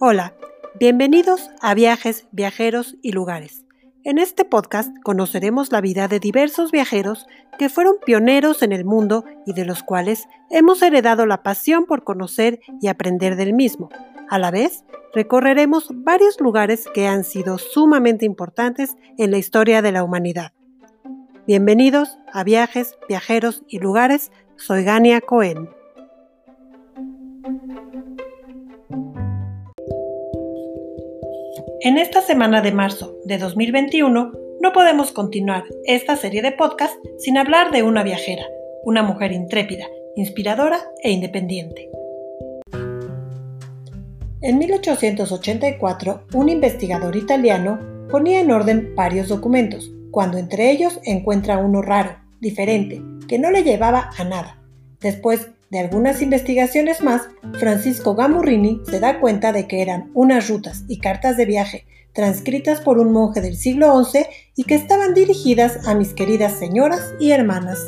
Hola, bienvenidos a Viajes, Viajeros y Lugares. En este podcast conoceremos la vida de diversos viajeros que fueron pioneros en el mundo y de los cuales hemos heredado la pasión por conocer y aprender del mismo. A la vez, recorreremos varios lugares que han sido sumamente importantes en la historia de la humanidad. Bienvenidos a Viajes, Viajeros y Lugares. Soy Gania Cohen. En esta semana de marzo de 2021 no podemos continuar esta serie de podcast sin hablar de una viajera, una mujer intrépida, inspiradora e independiente. En 1884, un investigador italiano ponía en orden varios documentos, cuando entre ellos encuentra uno raro, diferente, que no le llevaba a nada. Después de algunas investigaciones más, Francisco Gamurrini se da cuenta de que eran unas rutas y cartas de viaje transcritas por un monje del siglo XI y que estaban dirigidas a mis queridas señoras y hermanas.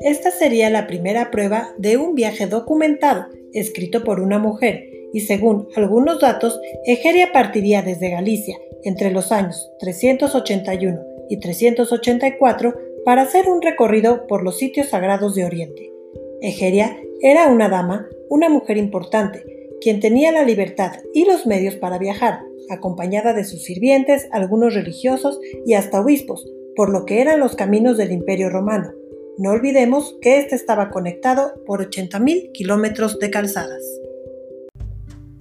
Esta sería la primera prueba de un viaje documentado, escrito por una mujer, y según algunos datos, Egeria partiría desde Galicia entre los años 381 y 384 para hacer un recorrido por los sitios sagrados de Oriente. Egeria era una dama, una mujer importante, quien tenía la libertad y los medios para viajar, acompañada de sus sirvientes, algunos religiosos y hasta obispos, por lo que eran los caminos del Imperio Romano. No olvidemos que éste estaba conectado por 80.000 kilómetros de calzadas.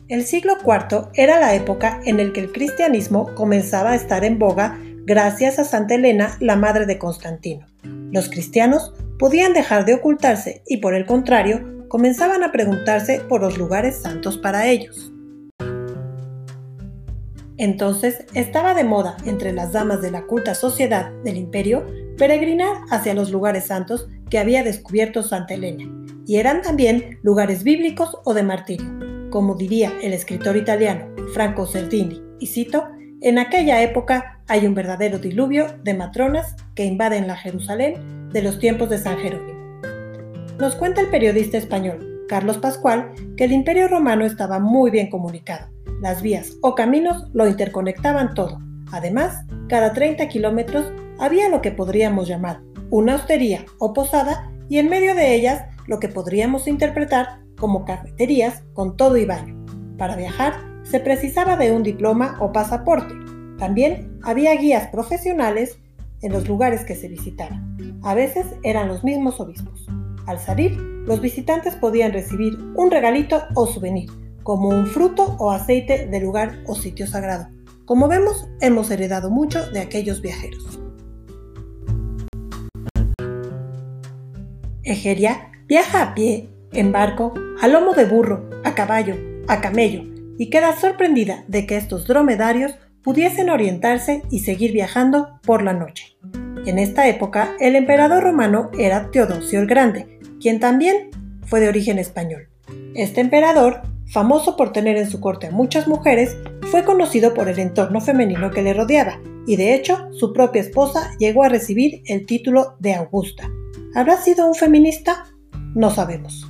El siglo IV era la época en la que el cristianismo comenzaba a estar en boga gracias a Santa Elena, la madre de Constantino. Los cristianos podían dejar de ocultarse y por el contrario comenzaban a preguntarse por los lugares santos para ellos. Entonces estaba de moda entre las damas de la culta sociedad del imperio peregrinar hacia los lugares santos que había descubierto Santa Elena, y eran también lugares bíblicos o de martirio, como diría el escritor italiano Franco Cerdini, y cito, en aquella época hay un verdadero diluvio de matronas que invaden la Jerusalén de los tiempos de San Jerónimo. Nos cuenta el periodista español Carlos Pascual que el imperio romano estaba muy bien comunicado. Las vías o caminos lo interconectaban todo. Además, cada 30 kilómetros había lo que podríamos llamar una hostería o posada y en medio de ellas lo que podríamos interpretar como cafeterías con todo y baño. Para viajar se precisaba de un diploma o pasaporte. También había guías profesionales en los lugares que se visitaran. A veces eran los mismos obispos. Al salir, los visitantes podían recibir un regalito o souvenir, como un fruto o aceite de lugar o sitio sagrado. Como vemos, hemos heredado mucho de aquellos viajeros. Egeria viaja a pie, en barco, a lomo de burro, a caballo, a camello, y queda sorprendida de que estos dromedarios pudiesen orientarse y seguir viajando por la noche. En esta época, el emperador romano era Teodosio el Grande, quien también fue de origen español. Este emperador, famoso por tener en su corte a muchas mujeres, fue conocido por el entorno femenino que le rodeaba, y de hecho su propia esposa llegó a recibir el título de Augusta. ¿Habrá sido un feminista? No sabemos.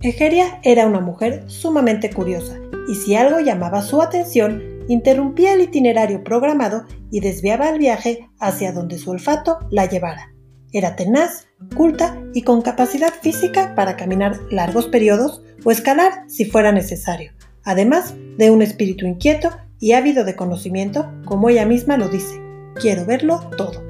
Egeria era una mujer sumamente curiosa y si algo llamaba su atención, interrumpía el itinerario programado y desviaba el viaje hacia donde su olfato la llevara. Era tenaz, culta y con capacidad física para caminar largos periodos o escalar si fuera necesario, además de un espíritu inquieto y ávido de conocimiento, como ella misma lo dice. Quiero verlo todo.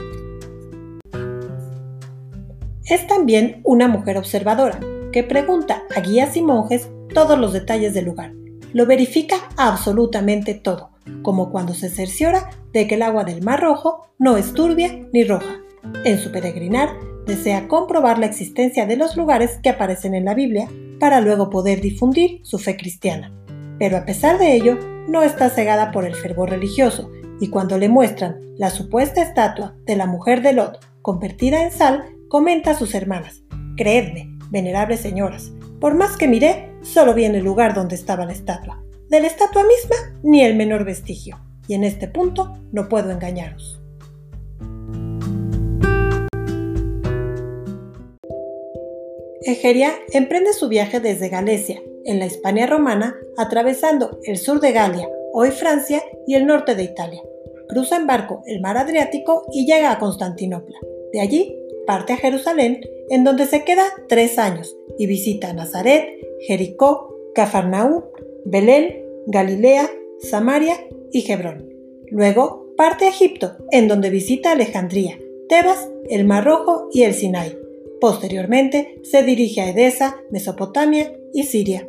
Es también una mujer observadora, que pregunta a guías y monjes todos los detalles del lugar. Lo verifica absolutamente todo, como cuando se cerciora de que el agua del Mar Rojo no es turbia ni roja. En su peregrinar, desea comprobar la existencia de los lugares que aparecen en la Biblia para luego poder difundir su fe cristiana. Pero a pesar de ello, no está cegada por el fervor religioso, y cuando le muestran la supuesta estatua de la mujer de Lot convertida en sal, comenta a sus hermanas, Creedme, venerables señoras, por más que miré, solo vi en el lugar donde estaba la estatua. De la estatua misma, ni el menor vestigio. Y en este punto no puedo engañaros. Egeria emprende su viaje desde Galecia, en la Hispania romana, atravesando el sur de Galia, hoy Francia, y el norte de Italia. Cruza en barco el mar Adriático y llega a Constantinopla. De allí parte a Jerusalén, en donde se queda tres años y visita Nazaret, Jericó, Cafarnaú, Belén, Galilea, Samaria y Hebrón. Luego parte a Egipto, en donde visita Alejandría, Tebas, el Mar Rojo y el Sinai. Posteriormente se dirige a Edesa, Mesopotamia y Siria.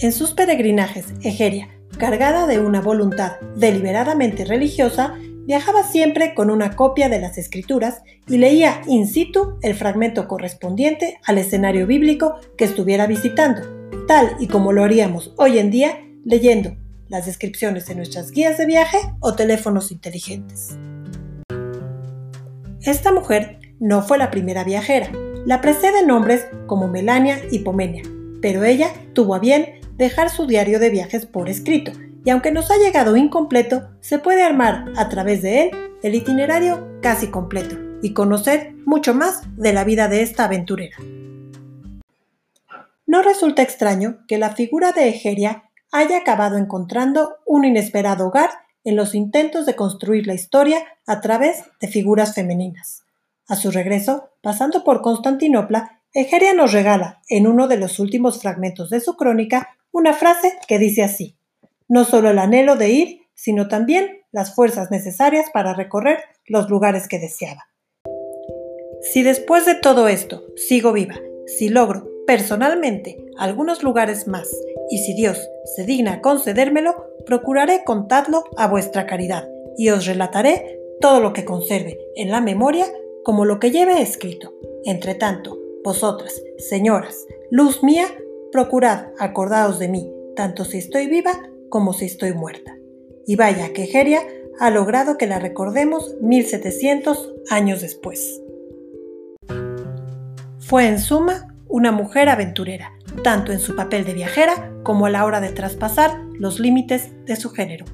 En sus peregrinajes, Egeria, cargada de una voluntad deliberadamente religiosa, viajaba siempre con una copia de las escrituras y leía in situ el fragmento correspondiente al escenario bíblico que estuviera visitando, tal y como lo haríamos hoy en día leyendo las descripciones en nuestras guías de viaje o teléfonos inteligentes. Esta mujer no fue la primera viajera, la preceden nombres como Melania y Pomenia, pero ella tuvo a bien dejar su diario de viajes por escrito, y aunque nos ha llegado incompleto, se puede armar a través de él el itinerario casi completo y conocer mucho más de la vida de esta aventurera. No resulta extraño que la figura de Egeria haya acabado encontrando un inesperado hogar en los intentos de construir la historia a través de figuras femeninas. A su regreso, pasando por Constantinopla, Egeria nos regala, en uno de los últimos fragmentos de su crónica, una frase que dice así, no solo el anhelo de ir, sino también las fuerzas necesarias para recorrer los lugares que deseaba. Si después de todo esto sigo viva, si logro personalmente algunos lugares más, y si Dios se digna concedérmelo, procuraré contadlo a vuestra caridad, y os relataré todo lo que conserve en la memoria como lo que lleve escrito. Entre tanto, vosotras, señoras, luz mía, procurad acordaos de mí, tanto si estoy viva como si estoy muerta. Y vaya que Geria ha logrado que la recordemos 1700 años después. Fue en suma una mujer aventurera, tanto en su papel de viajera como a la hora de traspasar los límites de su género.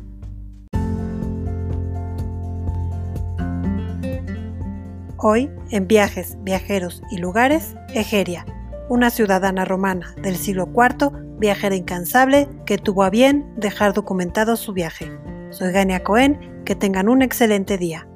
Hoy, en Viajes, Viajeros y Lugares, Egeria, una ciudadana romana del siglo IV, viajera incansable que tuvo a bien dejar documentado su viaje. Soy Gania Cohen, que tengan un excelente día.